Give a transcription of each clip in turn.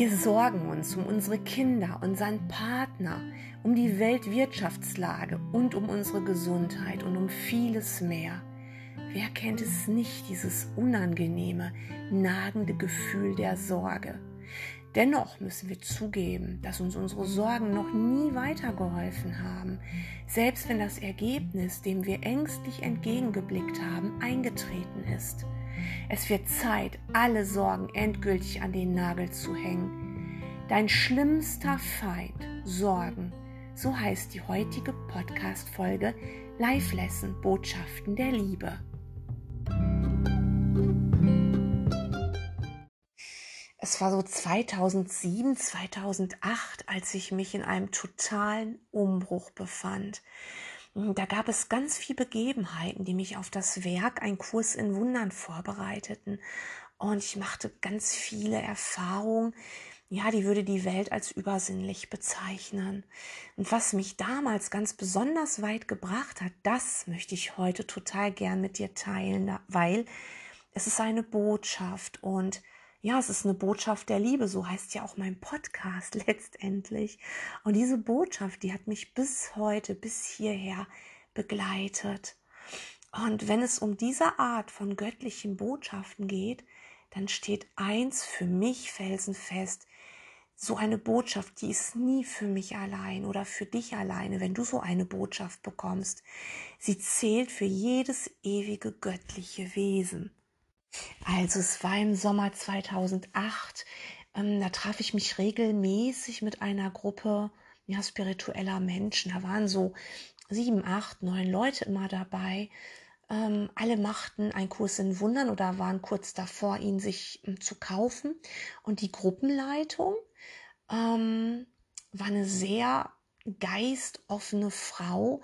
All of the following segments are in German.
Wir sorgen uns um unsere Kinder, unseren Partner, um die Weltwirtschaftslage und um unsere Gesundheit und um vieles mehr. Wer kennt es nicht, dieses unangenehme, nagende Gefühl der Sorge? Dennoch müssen wir zugeben, dass uns unsere Sorgen noch nie weitergeholfen haben, selbst wenn das Ergebnis, dem wir ängstlich entgegengeblickt haben, eingetreten ist. Es wird Zeit, alle Sorgen endgültig an den Nagel zu hängen. Dein schlimmster Feind, Sorgen, so heißt die heutige Podcast-Folge Live Lesson Botschaften der Liebe. Es war so 2007, 2008, als ich mich in einem totalen Umbruch befand. Da gab es ganz viele Begebenheiten, die mich auf das Werk Ein Kurs in Wundern vorbereiteten. Und ich machte ganz viele Erfahrungen, ja, die würde die Welt als übersinnlich bezeichnen. Und was mich damals ganz besonders weit gebracht hat, das möchte ich heute total gern mit dir teilen, weil es ist eine Botschaft und ja, es ist eine Botschaft der Liebe, so heißt ja auch mein Podcast letztendlich. Und diese Botschaft, die hat mich bis heute, bis hierher begleitet. Und wenn es um diese Art von göttlichen Botschaften geht, dann steht eins für mich felsenfest. So eine Botschaft, die ist nie für mich allein oder für dich alleine, wenn du so eine Botschaft bekommst. Sie zählt für jedes ewige göttliche Wesen. Also es war im Sommer 2008. Ähm, da traf ich mich regelmäßig mit einer Gruppe ja, spiritueller Menschen. Da waren so sieben, acht, neun Leute immer dabei. Ähm, alle machten einen Kurs in Wundern oder waren kurz davor, ihn sich ähm, zu kaufen. Und die Gruppenleitung ähm, war eine sehr geistoffene Frau,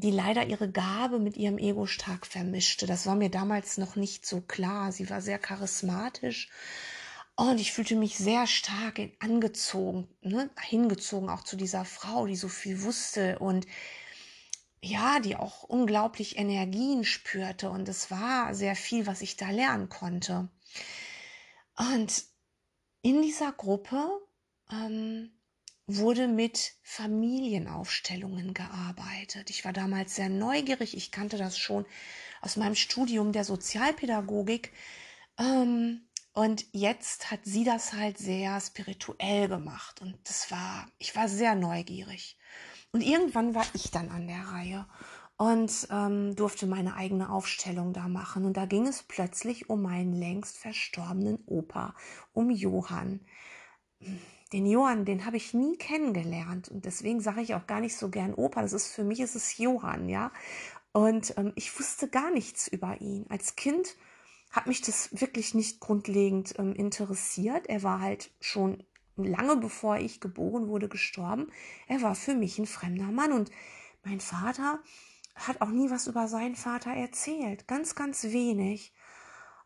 die leider ihre Gabe mit ihrem Ego stark vermischte. Das war mir damals noch nicht so klar. Sie war sehr charismatisch und ich fühlte mich sehr stark angezogen, ne, hingezogen auch zu dieser Frau, die so viel wusste und ja, die auch unglaublich Energien spürte und es war sehr viel, was ich da lernen konnte. Und in dieser Gruppe ähm, wurde mit Familienaufstellungen gearbeitet. Ich war damals sehr neugierig. Ich kannte das schon aus meinem Studium der Sozialpädagogik. Ähm, und jetzt hat sie das halt sehr spirituell gemacht. Und das war, ich war sehr neugierig. Und irgendwann war ich dann an der Reihe und ähm, durfte meine eigene Aufstellung da machen. Und da ging es plötzlich um meinen längst verstorbenen Opa, um Johann den Johann, den habe ich nie kennengelernt und deswegen sage ich auch gar nicht so gern Opa. Das ist für mich ist es Johann, ja. Und ähm, ich wusste gar nichts über ihn. Als Kind hat mich das wirklich nicht grundlegend ähm, interessiert. Er war halt schon lange bevor ich geboren wurde gestorben. Er war für mich ein fremder Mann und mein Vater hat auch nie was über seinen Vater erzählt, ganz, ganz wenig.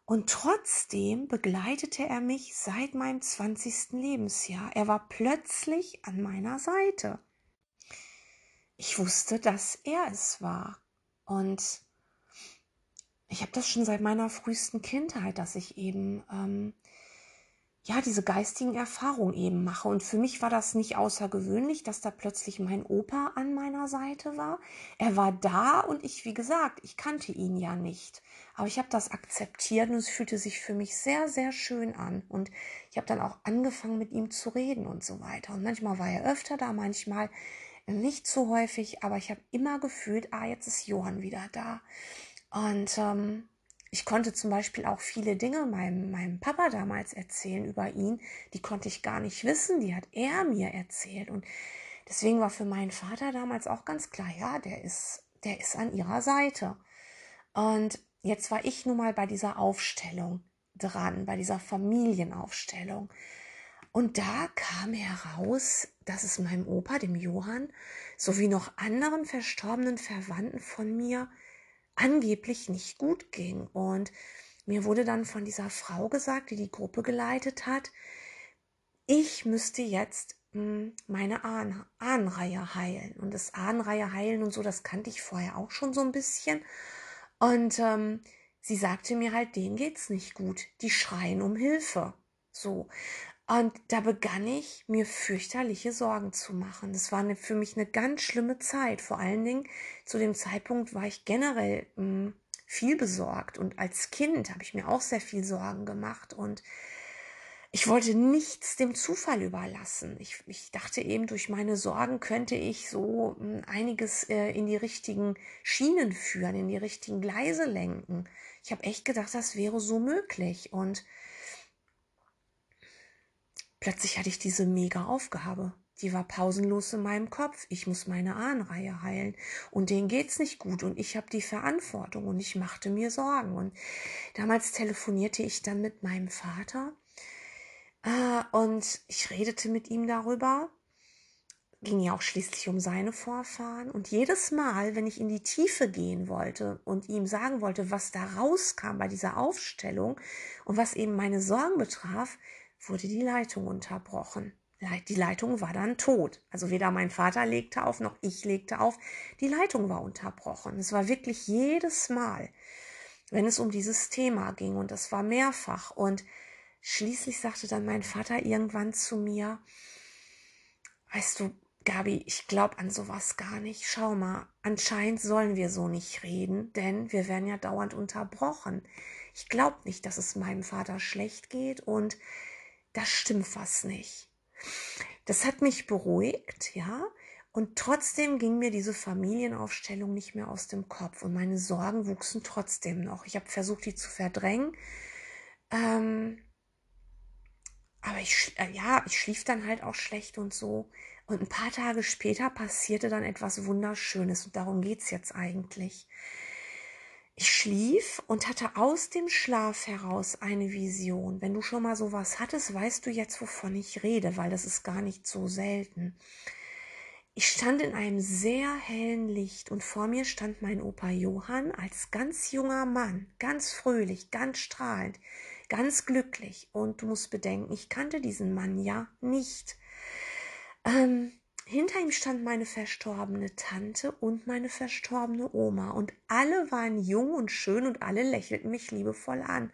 Und trotzdem begleitete er mich seit meinem 20. Lebensjahr. Er war plötzlich an meiner Seite. Ich wusste, dass er es war. Und ich habe das schon seit meiner frühesten Kindheit, dass ich eben ähm, ja, diese geistigen Erfahrungen eben mache. Und für mich war das nicht außergewöhnlich, dass da plötzlich mein Opa an meiner Seite war. Er war da und ich, wie gesagt, ich kannte ihn ja nicht. Aber ich habe das akzeptiert und es fühlte sich für mich sehr, sehr schön an. Und ich habe dann auch angefangen, mit ihm zu reden und so weiter. Und manchmal war er öfter da, manchmal nicht so häufig, aber ich habe immer gefühlt, ah, jetzt ist Johann wieder da. Und ähm, ich konnte zum Beispiel auch viele Dinge meinem, meinem Papa damals erzählen über ihn, die konnte ich gar nicht wissen, die hat er mir erzählt. Und deswegen war für meinen Vater damals auch ganz klar, ja, der ist, der ist an ihrer Seite. Und jetzt war ich nun mal bei dieser Aufstellung dran, bei dieser Familienaufstellung. Und da kam heraus, dass es meinem Opa, dem Johann, sowie noch anderen verstorbenen Verwandten von mir angeblich nicht gut ging. Und mir wurde dann von dieser Frau gesagt, die die Gruppe geleitet hat, ich müsste jetzt hm, meine Ahn Ahnenreihe heilen. Und das Ahnenreihe heilen und so, das kannte ich vorher auch schon so ein bisschen. Und ähm, sie sagte mir halt, denen geht's nicht gut. Die schreien um Hilfe. So. Und da begann ich, mir fürchterliche Sorgen zu machen. Das war eine, für mich eine ganz schlimme Zeit. Vor allen Dingen zu dem Zeitpunkt war ich generell mh, hm, viel besorgt. Und als Kind habe ich mir auch sehr viel Sorgen gemacht. Und ich wollte nichts dem Zufall überlassen. Ich, ich dachte eben, durch meine Sorgen könnte ich so mh, hm, einiges äh, in die richtigen Schienen führen, in die richtigen Gleise lenken. Ich habe echt gedacht, das wäre so möglich. Und Plötzlich hatte ich diese mega Aufgabe. Die war pausenlos in meinem Kopf. Ich muss meine Ahnenreihe heilen. Und denen geht's nicht gut. Und ich habe die Verantwortung. Und ich machte mir Sorgen. Und damals telefonierte ich dann mit meinem Vater. Äh, und ich redete mit ihm darüber. Ging ja auch schließlich um seine Vorfahren. Und jedes Mal, wenn ich in die Tiefe gehen wollte und ihm sagen wollte, was da rauskam bei dieser Aufstellung und was eben meine Sorgen betraf, wurde die Leitung unterbrochen. Die Leitung war dann tot. Also weder mein Vater legte auf, noch ich legte auf. Die Leitung war unterbrochen. Es war wirklich jedes Mal, wenn es um dieses Thema ging. Und das war mehrfach. Und schließlich sagte dann mein Vater irgendwann zu mir, weißt du, Gabi, ich glaube an sowas gar nicht. Schau mal, anscheinend sollen wir so nicht reden, denn wir werden ja dauernd unterbrochen. Ich glaube nicht, dass es meinem Vater schlecht geht und da stimmt was nicht. Das hat mich beruhigt, ja, und trotzdem ging mir diese Familienaufstellung nicht mehr aus dem Kopf und meine Sorgen wuchsen trotzdem noch. Ich habe versucht, die zu verdrängen. Ähm, aber ich, äh, ja, ich schlief dann halt auch schlecht und so. Und ein paar Tage später passierte dann etwas Wunderschönes und darum geht's jetzt eigentlich. Ich schlief und hatte aus dem Schlaf heraus eine Vision. Wenn du schon mal sowas hattest, weißt du jetzt, wovon ich rede, weil das ist gar nicht so selten. Ich stand in einem sehr hellen Licht und vor mir stand mein Opa Johann als ganz junger Mann, ganz fröhlich, ganz strahlend, ganz glücklich. Und du musst bedenken, ich kannte diesen Mann ja nicht. Ähm, hinter ihm stand meine verstorbene Tante und meine verstorbene Oma und alle waren jung und schön und alle lächelten mich liebevoll an.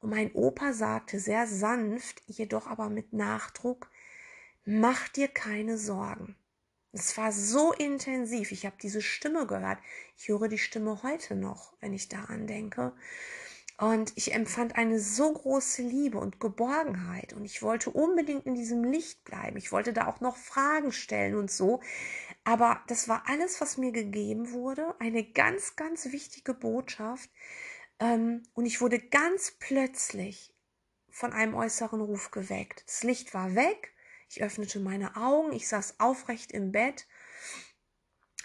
Und mein Opa sagte sehr sanft, jedoch aber mit Nachdruck, mach dir keine Sorgen. Es war so intensiv. Ich habe diese Stimme gehört. Ich höre die Stimme heute noch, wenn ich daran denke. Und ich empfand eine so große Liebe und Geborgenheit. Und ich wollte unbedingt in diesem Licht bleiben. Ich wollte da auch noch Fragen stellen und so. Aber das war alles, was mir gegeben wurde. Eine ganz, ganz wichtige Botschaft. Ähm, und ich wurde ganz plötzlich von einem äußeren Ruf geweckt. Das Licht war weg. Ich öffnete meine Augen. Ich saß aufrecht im Bett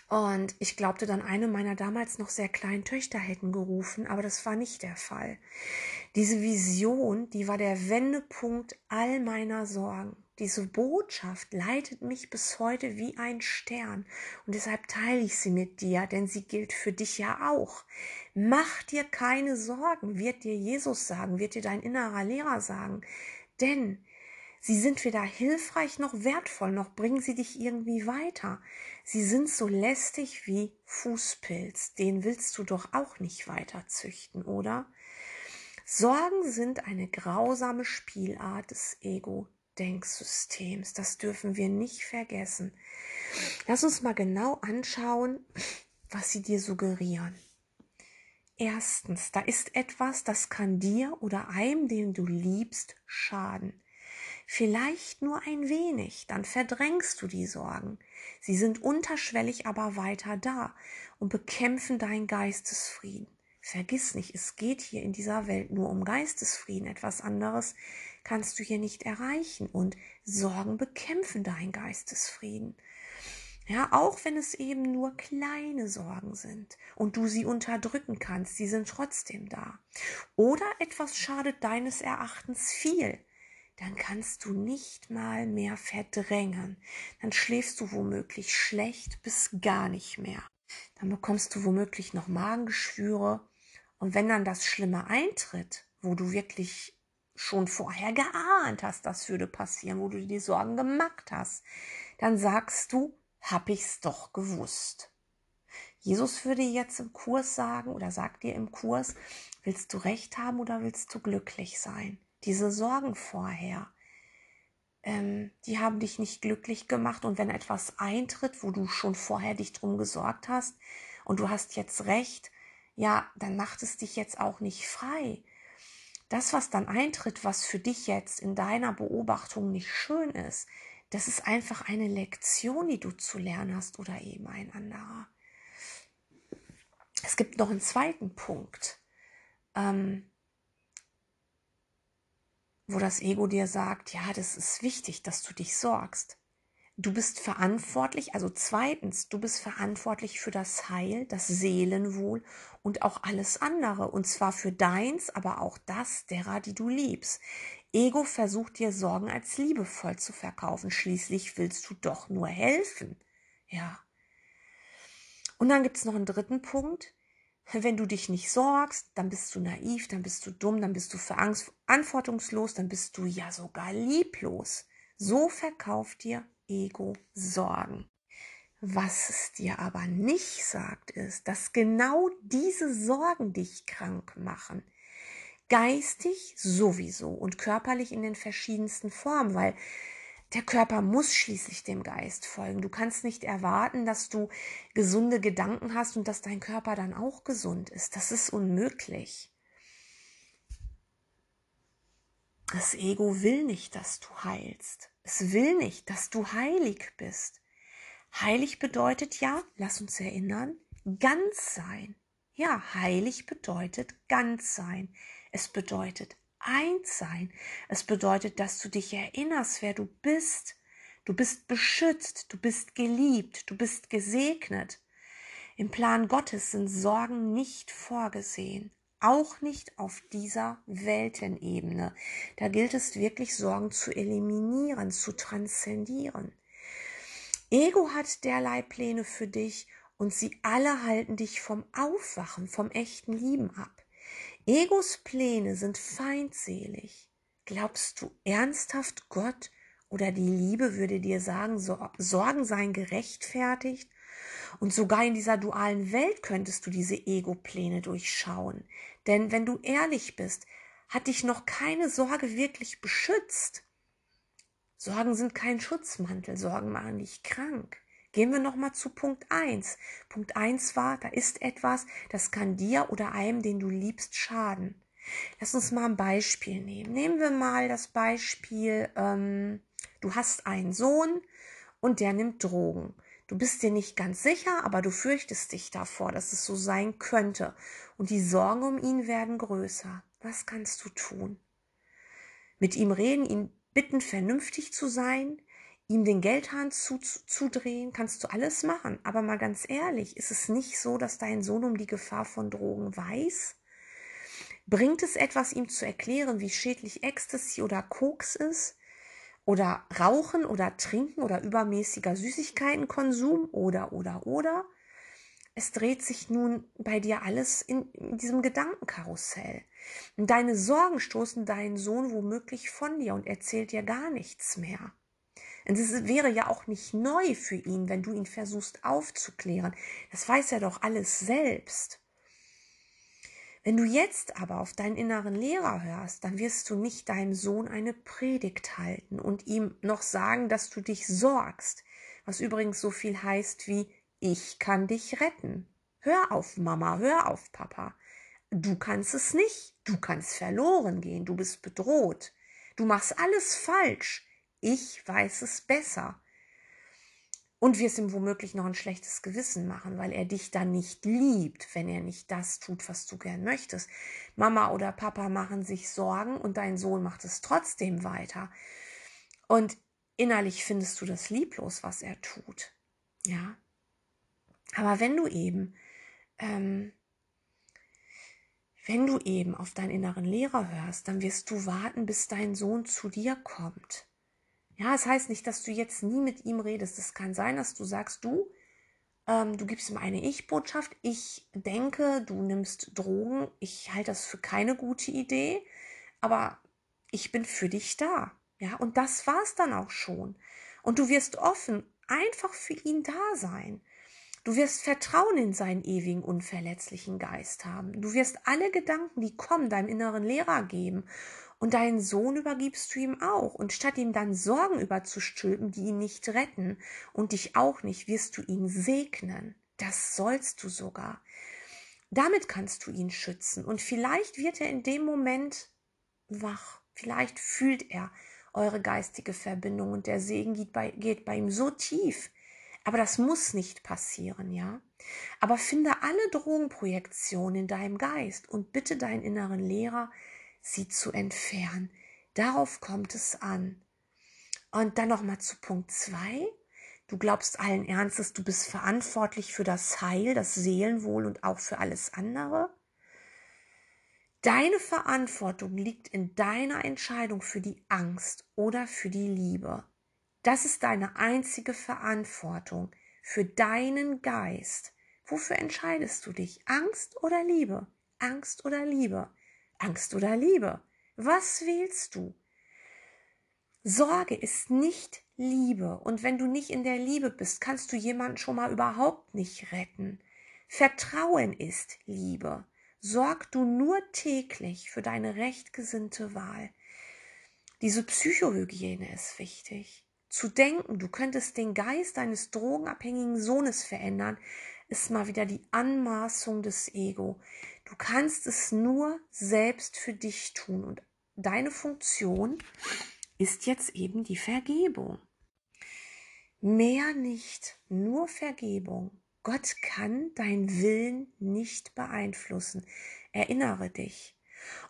und ich glaubte dann, eine meiner damals noch sehr kleinen Töchter hätten gerufen, aber das war nicht der Fall. Diese Vision, die war der Wendepunkt all meiner Sorgen. Diese Botschaft leitet mich bis heute wie ein Stern und deshalb teile ich sie mit dir, denn sie gilt für dich ja auch. Mach dir keine Sorgen, wird dir Jesus sagen, wird dir dein innerer Lehrer sagen, denn Sie sind weder hilfreich noch wertvoll, noch bringen sie dich irgendwie weiter. Sie sind so lästig wie Fußpilz. Den willst du doch auch nicht weiter züchten, oder? Sorgen sind eine grausame Spielart des Ego-Denksystems. Das dürfen wir nicht vergessen. Lass uns mal genau anschauen, was sie dir suggerieren. Erstens, da ist etwas, das kann dir oder einem, den du liebst, schaden vielleicht nur ein wenig, dann verdrängst du die Sorgen. Sie sind unterschwellig aber weiter da und bekämpfen deinen Geistesfrieden. Vergiss nicht, es geht hier in dieser Welt nur um Geistesfrieden. Etwas anderes kannst du hier nicht erreichen. Und Sorgen bekämpfen deinen Geistesfrieden. Ja, auch wenn es eben nur kleine Sorgen sind und du sie unterdrücken kannst, sie sind trotzdem da. Oder etwas schadet deines Erachtens viel dann kannst du nicht mal mehr verdrängen. Dann schläfst du womöglich schlecht bis gar nicht mehr. Dann bekommst du womöglich noch Magengeschwüre. Und wenn dann das Schlimme eintritt, wo du wirklich schon vorher geahnt hast, das würde passieren, wo du dir Sorgen gemacht hast, dann sagst du, hab ich's doch gewusst. Jesus würde jetzt im Kurs sagen oder sagt dir im Kurs, willst du recht haben oder willst du glücklich sein? Diese Sorgen vorher, ähm, die haben dich nicht glücklich gemacht. Und wenn etwas eintritt, wo du schon vorher dich drum gesorgt hast und du hast jetzt recht, ja, dann macht es dich jetzt auch nicht frei. Das, was dann eintritt, was für dich jetzt in deiner Beobachtung nicht schön ist, das ist einfach eine Lektion, die du zu lernen hast oder eben ein anderer. Es gibt noch einen zweiten Punkt. Ähm, wo das Ego dir sagt, ja, das ist wichtig, dass du dich sorgst. Du bist verantwortlich, also zweitens, du bist verantwortlich für das Heil, das Seelenwohl und auch alles andere. Und zwar für deins, aber auch das derer, die du liebst. Ego versucht dir Sorgen als liebevoll zu verkaufen. Schließlich willst du doch nur helfen. Ja. Und dann gibt es noch einen dritten Punkt. Wenn du dich nicht sorgst, dann bist du naiv, dann bist du dumm, dann bist du verantwortungslos, dann bist du ja sogar lieblos. So verkauft dir Ego Sorgen. Was es dir aber nicht sagt, ist, dass genau diese Sorgen dich krank machen. Geistig sowieso und körperlich in den verschiedensten Formen, weil der Körper muss schließlich dem Geist folgen. Du kannst nicht erwarten, dass du gesunde Gedanken hast und dass dein Körper dann auch gesund ist. Das ist unmöglich. Das Ego will nicht, dass du heilst. Es will nicht, dass du heilig bist. Heilig bedeutet ja, lass uns erinnern, ganz sein. Ja, heilig bedeutet ganz sein. Es bedeutet eins sein. Es bedeutet, dass du dich erinnerst, wer du bist. Du bist beschützt, du bist geliebt, du bist gesegnet. Im Plan Gottes sind Sorgen nicht vorgesehen, auch nicht auf dieser Weltenebene. Da gilt es wirklich, Sorgen zu eliminieren, zu transzendieren. Ego hat derlei Pläne für dich und sie alle halten dich vom Aufwachen, vom echten Lieben ab. Egos Pläne sind feindselig. Glaubst du ernsthaft, Gott oder die Liebe würde dir sagen, Sorgen seien gerechtfertigt? Und sogar in dieser dualen Welt könntest du diese Ego-Pläne durchschauen. Denn wenn du ehrlich bist, hat dich noch keine Sorge wirklich beschützt. Sorgen sind kein Schutzmantel, Sorgen machen dich krank. Gehen wir nochmal zu Punkt 1. Punkt 1 war, da ist etwas, das kann dir oder einem, den du liebst, schaden. Lass uns mal ein Beispiel nehmen. Nehmen wir mal das Beispiel, ähm, du hast einen Sohn und der nimmt Drogen. Du bist dir nicht ganz sicher, aber du fürchtest dich davor, dass es so sein könnte. Und die Sorgen um ihn werden größer. Was kannst du tun? Mit ihm reden, ihn bitten, vernünftig zu sein, ihm den Geldhahn zudrehen, kannst du alles machen. Aber mal ganz ehrlich, ist es nicht so, dass dein Sohn um die Gefahr von Drogen weiß? Bringt es etwas, ihm zu erklären, wie schädlich Ecstasy oder Koks ist? Oder Rauchen oder Trinken oder übermäßiger Süßigkeitenkonsum oder, oder, oder? Es dreht sich nun bei dir alles in, diesem Gedankenkarussell. Deine Sorgen stoßen deinen Sohn womöglich von dir und erzählt dir gar nichts mehr. Es wäre ja auch nicht neu für ihn, wenn du ihn versuchst aufzuklären. Das weiß er doch alles selbst. Wenn du jetzt aber auf deinen inneren Lehrer hörst, dann wirst du nicht deinem Sohn eine Predigt halten und ihm noch sagen, dass du dich sorgst, was übrigens so viel heißt wie ich kann dich retten. Hör auf, Mama, hör auf, Papa. Du kannst es nicht, du kannst verloren gehen, du bist bedroht. Du machst alles falsch ich weiß es besser. Und wirst ihm womöglich noch ein schlechtes Gewissen machen, weil er dich dann nicht liebt, wenn er nicht das tut, was du gern möchtest. Mama oder Papa machen sich Sorgen und dein Sohn macht es trotzdem weiter. Und innerlich findest du das lieblos, was er tut. Ja. Aber wenn du eben, ähm, wenn du eben auf deinen inneren Lehrer hörst, dann wirst du warten, bis dein Sohn zu dir kommt. Ja, es heißt nicht, dass du jetzt nie mit ihm redest. Es kann sein, dass du sagst, du, ähm, du gibst ihm eine Ich-Botschaft. Ich denke, du nimmst Drogen. Ich halte das für keine gute Idee, aber ich bin für dich da. Ja, und das war's dann auch schon. Und du wirst offen einfach für ihn da sein. Du wirst Vertrauen in seinen ewigen, unverletzlichen Geist haben. Du wirst alle Gedanken, die kommen, deinem inneren Lehrer geben Und deinen Sohn übergibst du ihm auch. Und statt ihm dann Sorgen überzustülpen, die ihn nicht retten und dich auch nicht, wirst du ihn segnen. Das sollst du sogar. Damit kannst du ihn schützen. Und vielleicht wird er in dem Moment wach. Vielleicht fühlt er eure geistige Verbindung und der Segen geht bei, geht bei ihm so tief. Aber das muss nicht passieren, ja? Aber finde alle Drogenprojektionen in deinem Geist und bitte deinen inneren Lehrer, sie zu entfernen. Darauf kommt es an. Und dann nochmal zu Punkt zwei. Du glaubst allen Ernstes, du bist verantwortlich für das Heil, das Seelenwohl und auch für alles andere. Deine Verantwortung liegt in deiner Entscheidung für die Angst oder für die Liebe. Das ist deine einzige Verantwortung für deinen Geist. Wofür entscheidest du dich? Angst oder Liebe? Angst oder Liebe? Angst oder Liebe? Was wählst du? Sorge ist nicht Liebe. Und wenn du nicht in der Liebe bist, kannst du jemanden schon mal überhaupt nicht retten. Vertrauen ist Liebe. Sorg du nur täglich für deine rechtgesinnte Wahl. Diese Psychohygiene ist wichtig. Zu denken, du könntest den Geist deines drogenabhängigen Sohnes verändern, ist mal wieder die Anmaßung des Ego. Du kannst es nur selbst für dich tun und deine Funktion ist jetzt eben die Vergebung. Mehr nicht, nur Vergebung. Gott kann dein Willen nicht beeinflussen. Erinnere dich.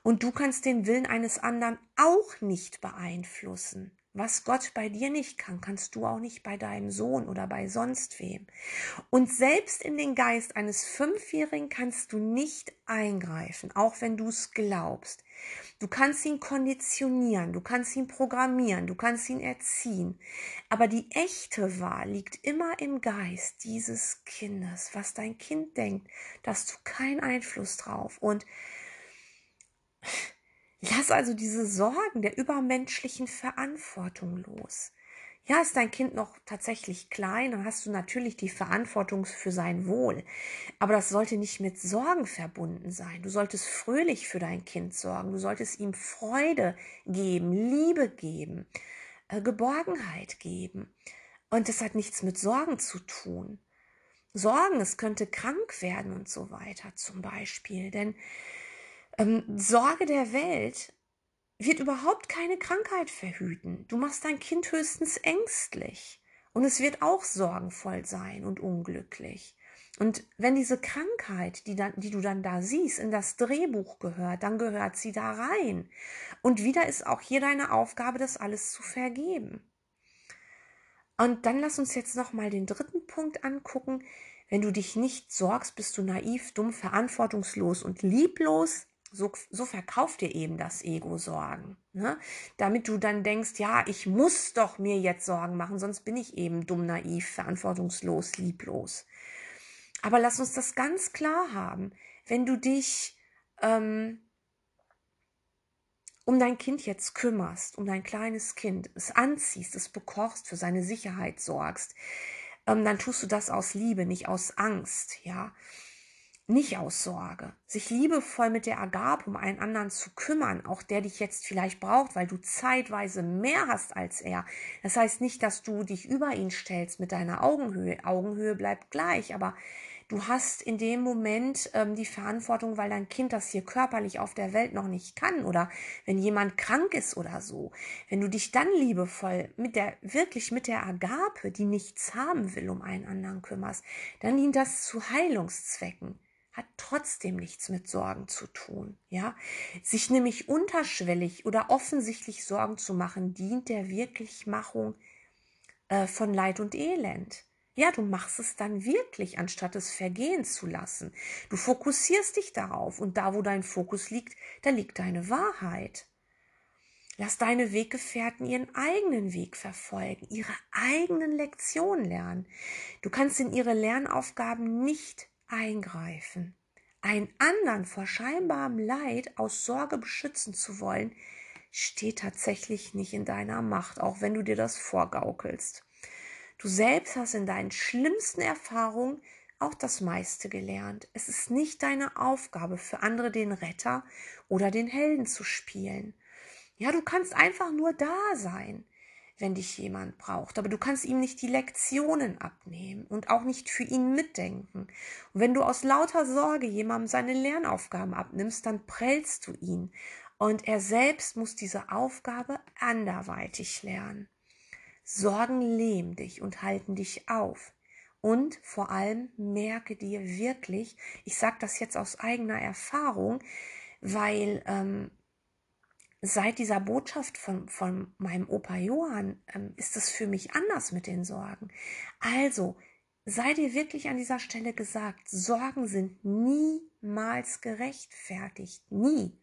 Und du kannst den Willen eines anderen auch nicht beeinflussen. Was Gott bei dir nicht kann, kannst du auch nicht bei deinem Sohn oder bei sonst wem. Und selbst in den Geist eines Fünfjährigen kannst du nicht eingreifen, auch wenn du es glaubst. Du kannst ihn konditionieren, du kannst ihn programmieren, du kannst ihn erziehen. Aber die echte Wahl liegt immer im Geist dieses Kindes. Was dein Kind denkt, da hast du keinen Einfluss drauf. Und Lass also diese Sorgen der übermenschlichen Verantwortung los. Ja, ist dein Kind noch tatsächlich klein, dann hast du natürlich die Verantwortung für sein Wohl. Aber das sollte nicht mit Sorgen verbunden sein. Du solltest fröhlich für dein Kind sorgen. Du solltest ihm Freude geben, Liebe geben, äh, Geborgenheit geben. Und das hat nichts mit Sorgen zu tun. Sorgen, es könnte krank werden und so weiter zum Beispiel. Denn ähm, Sorge der Welt wird überhaupt keine Krankheit verhüten. Du machst dein Kind höchstens ängstlich und es wird auch sorgenvoll sein und unglücklich. Und wenn diese Krankheit, die, dann, die du dann da siehst, in das Drehbuch gehört, dann gehört sie da rein. Und wieder ist auch hier deine Aufgabe, das alles zu vergeben. Und dann lass uns jetzt noch mal den dritten Punkt angucken. Wenn du dich nicht sorgst, bist du naiv, dumm, verantwortungslos und lieblos. So, so verkauft dir eben das Ego Sorgen, ne? damit du dann denkst, ja, ich muss doch mir jetzt Sorgen machen, sonst bin ich eben dumm, naiv, verantwortungslos, lieblos. Aber lass uns das ganz klar haben, wenn du dich ähm, um dein Kind jetzt kümmerst, um dein kleines Kind, es anziehst, es bekochst, für seine Sicherheit sorgst, ähm, dann tust du das aus Liebe, nicht aus Angst, ja nicht aus Sorge, sich liebevoll mit der Agape um einen anderen zu kümmern, auch der dich jetzt vielleicht braucht, weil du zeitweise mehr hast als er. Das heißt nicht, dass du dich über ihn stellst mit deiner Augenhöhe. Augenhöhe bleibt gleich, aber du hast in dem Moment ähm, die Verantwortung, weil dein Kind das hier körperlich auf der Welt noch nicht kann oder wenn jemand krank ist oder so. Wenn du dich dann liebevoll mit der, wirklich mit der Agape, die nichts haben will, um einen anderen kümmerst, dann dient das zu Heilungszwecken hat trotzdem nichts mit Sorgen zu tun, ja? Sich nämlich unterschwellig oder offensichtlich Sorgen zu machen, dient der Wirklichmachung äh, von Leid und Elend. Ja, du machst es dann wirklich, anstatt es vergehen zu lassen. Du fokussierst dich darauf und da, wo dein Fokus liegt, da liegt deine Wahrheit. Lass deine Weggefährten ihren eigenen Weg verfolgen, ihre eigenen Lektionen lernen. Du kannst in ihre Lernaufgaben nicht eingreifen. Einen anderen vor scheinbarem Leid aus Sorge beschützen zu wollen, steht tatsächlich nicht in deiner Macht, auch wenn du dir das vorgaukelst. Du selbst hast in deinen schlimmsten Erfahrungen auch das meiste gelernt. Es ist nicht deine Aufgabe, für andere den Retter oder den Helden zu spielen. Ja, du kannst einfach nur da sein, wenn dich jemand braucht. Aber du kannst ihm nicht die Lektionen abnehmen und auch nicht für ihn mitdenken. Und wenn du aus lauter Sorge jemandem seine Lernaufgaben abnimmst, dann prellst du ihn. Und er selbst muss diese Aufgabe anderweitig lernen. Sorgen lähmen dich und halten dich auf. Und vor allem merke dir wirklich, ich sage das jetzt aus eigener Erfahrung, weil ähm, seit dieser Botschaft von, von meinem Opa Johann ähm, ist es für mich anders mit den Sorgen. Also, sei dir wirklich an dieser Stelle gesagt, Sorgen sind niemals gerechtfertigt. Nie.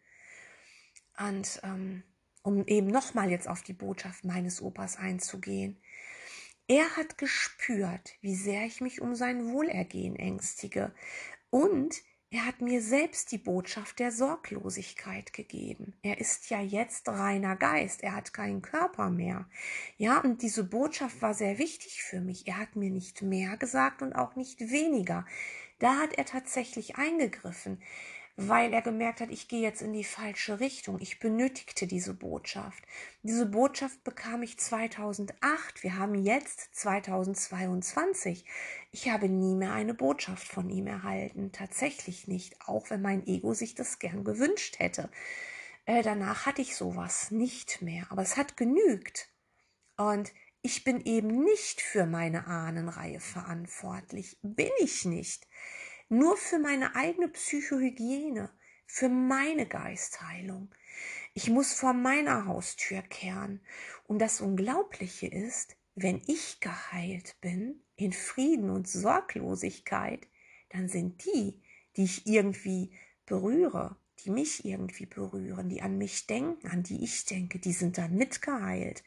Und ähm, um eben nochmal jetzt auf die Botschaft meines Opas einzugehen. Er hat gespürt, wie sehr ich mich um sein Wohlergehen ängstige. Und er hat mir selbst die Botschaft der Sorglosigkeit gegeben. Er ist ja jetzt reiner Geist. Er hat keinen Körper mehr. Ja, und diese Botschaft war sehr wichtig für mich. Er hat mir nicht mehr gesagt und auch nicht weniger. Da hat er tatsächlich eingegriffen weil er gemerkt hat, ich gehe jetzt in die falsche Richtung. Ich benötigte diese Botschaft. Diese Botschaft bekam ich 2008. Wir haben jetzt 2022. Ich habe nie mehr eine Botschaft von ihm erhalten. Tatsächlich nicht, auch wenn mein Ego sich das gern gewünscht hätte. Äh, danach hatte ich sowas nicht mehr. Aber es hat genügt. Und ich bin eben nicht für meine Ahnenreihe verantwortlich. Bin ich nicht nur für meine eigene Psychohygiene, für meine Geistheilung. Ich muss vor meiner Haustür kehren. Und das Unglaubliche ist, wenn ich geheilt bin, in Frieden und Sorglosigkeit, dann sind die, die ich irgendwie berühre, die mich irgendwie berühren, die an mich denken, an die ich denke, die sind dann mitgeheilt.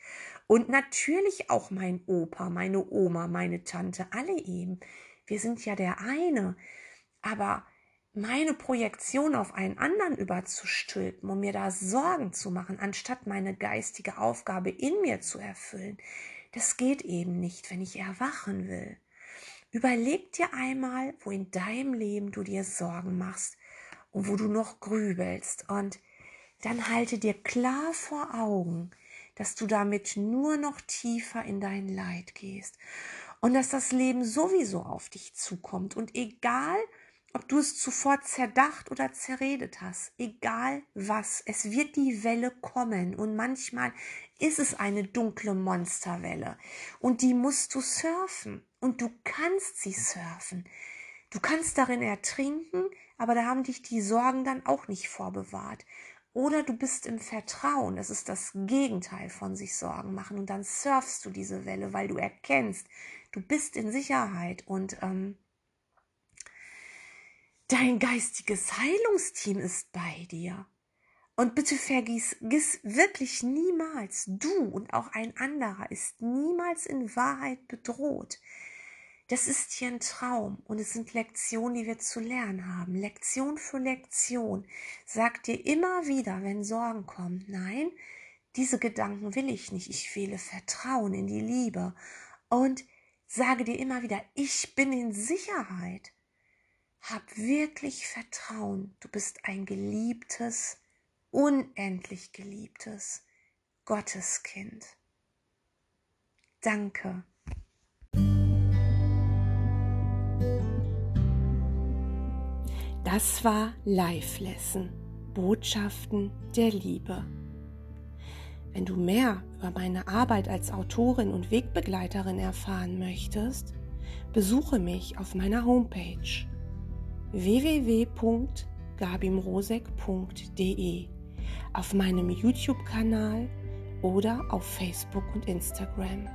Und natürlich auch mein Opa, meine Oma, meine Tante, alle eben. Wir sind ja der eine. Aber meine Projektion auf einen anderen überzustülpen, um mir da Sorgen zu machen, anstatt meine geistige Aufgabe in mir zu erfüllen, das geht eben nicht, wenn ich erwachen will. Überleg dir einmal, wo in deinem Leben du dir Sorgen machst und wo du noch grübelst und dann halte dir klar vor Augen, dass du damit nur noch tiefer in dein Leid gehst und dass das Leben sowieso auf dich zukommt und egal, ob du es zuvor zerdacht oder zerredet hast, egal was, es wird die Welle kommen. Und manchmal ist es eine dunkle Monsterwelle. Und die musst du surfen. Und du kannst sie surfen. Du kannst darin ertrinken, aber da haben dich die Sorgen dann auch nicht vorbewahrt. Oder du bist im Vertrauen, das ist das Gegenteil von sich Sorgen machen. Und dann surfst du diese Welle, weil du erkennst, du bist in Sicherheit. Und ähm, Dein geistiges Heilungsteam ist bei dir. Und bitte vergiss giss wirklich niemals, du und auch ein anderer ist niemals in Wahrheit bedroht. Das ist hier ein Traum und es sind Lektionen, die wir zu lernen haben. Lektion für Lektion. Sag dir immer wieder, wenn Sorgen kommen, nein, diese Gedanken will ich nicht. Ich wähle Vertrauen in die Liebe. Und sage dir immer wieder, ich bin in Sicherheit. Hab wirklich Vertrauen. Du bist ein geliebtes, unendlich geliebtes Gotteskind. Danke. Das war Live Lesson, Botschaften der Liebe. Wenn du mehr über meine Arbeit als Autorin und Wegbegleiterin erfahren möchtest, besuche mich auf meiner Homepage www.gabimrosek.de, auf meinem YouTube-Kanal oder auf Facebook und Instagram.